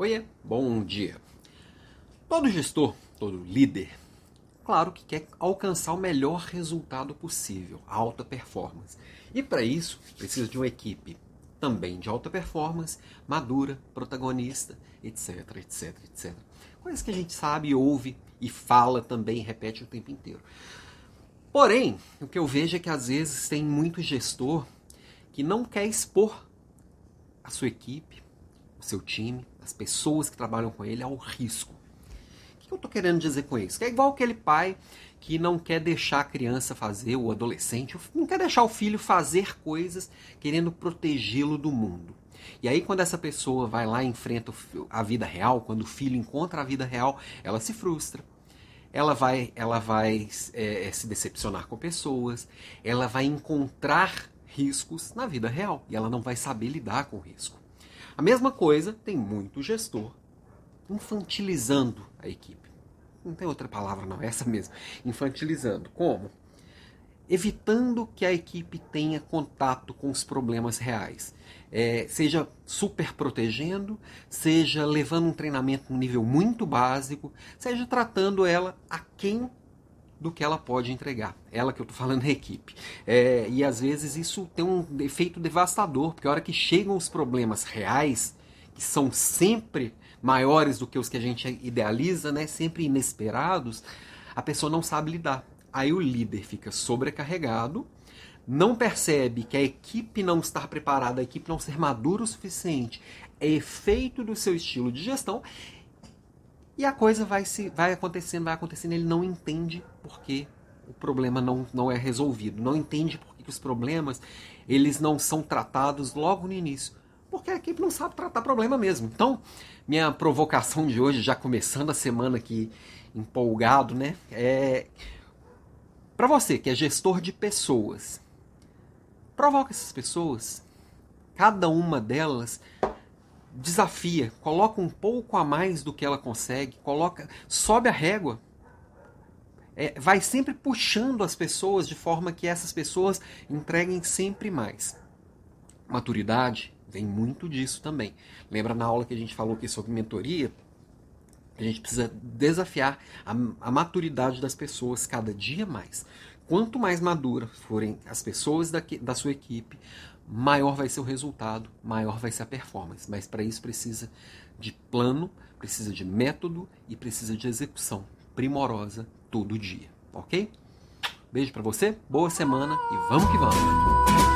Oiê, bom dia. Todo gestor, todo líder, claro que quer alcançar o melhor resultado possível, alta performance. E para isso, precisa de uma equipe também de alta performance, madura, protagonista, etc, etc, etc. Coisas que a gente sabe, ouve e fala também, repete o tempo inteiro. Porém, o que eu vejo é que às vezes tem muito gestor que não quer expor a sua equipe, seu time, as pessoas que trabalham com ele ao risco. O que eu estou querendo dizer com isso? Que é igual aquele pai que não quer deixar a criança fazer, o adolescente, não quer deixar o filho fazer coisas querendo protegê-lo do mundo. E aí, quando essa pessoa vai lá e enfrenta a vida real, quando o filho encontra a vida real, ela se frustra. Ela vai, ela vai é, se decepcionar com pessoas, ela vai encontrar riscos na vida real e ela não vai saber lidar com o risco. A mesma coisa tem muito gestor infantilizando a equipe. Não tem outra palavra, não, é essa mesmo. Infantilizando. Como? Evitando que a equipe tenha contato com os problemas reais. É, seja super protegendo, seja levando um treinamento no nível muito básico, seja tratando ela a quem do que ela pode entregar. Ela que eu estou falando é a equipe. É, e às vezes isso tem um efeito devastador, porque a hora que chegam os problemas reais, que são sempre maiores do que os que a gente idealiza, né, sempre inesperados, a pessoa não sabe lidar. Aí o líder fica sobrecarregado, não percebe que a equipe não estar preparada, a equipe não ser madura o suficiente, é efeito do seu estilo de gestão e a coisa vai, se, vai acontecendo, vai acontecendo, ele não entende porque o problema não, não é resolvido, não entende porque que os problemas eles não são tratados logo no início, porque a equipe não sabe tratar problema mesmo. Então, minha provocação de hoje, já começando a semana aqui empolgado, né, é para você que é gestor de pessoas, provoca essas pessoas, cada uma delas desafia, coloca um pouco a mais do que ela consegue, coloca, sobe a régua. É, vai sempre puxando as pessoas de forma que essas pessoas entreguem sempre mais. Maturidade vem muito disso também. Lembra na aula que a gente falou aqui sobre mentoria? A gente precisa desafiar a, a maturidade das pessoas cada dia mais. Quanto mais maduras forem as pessoas da, da sua equipe, maior vai ser o resultado, maior vai ser a performance. Mas para isso precisa de plano, precisa de método e precisa de execução primorosa todo dia, ok? Beijo para você, boa semana e vamos que vamos!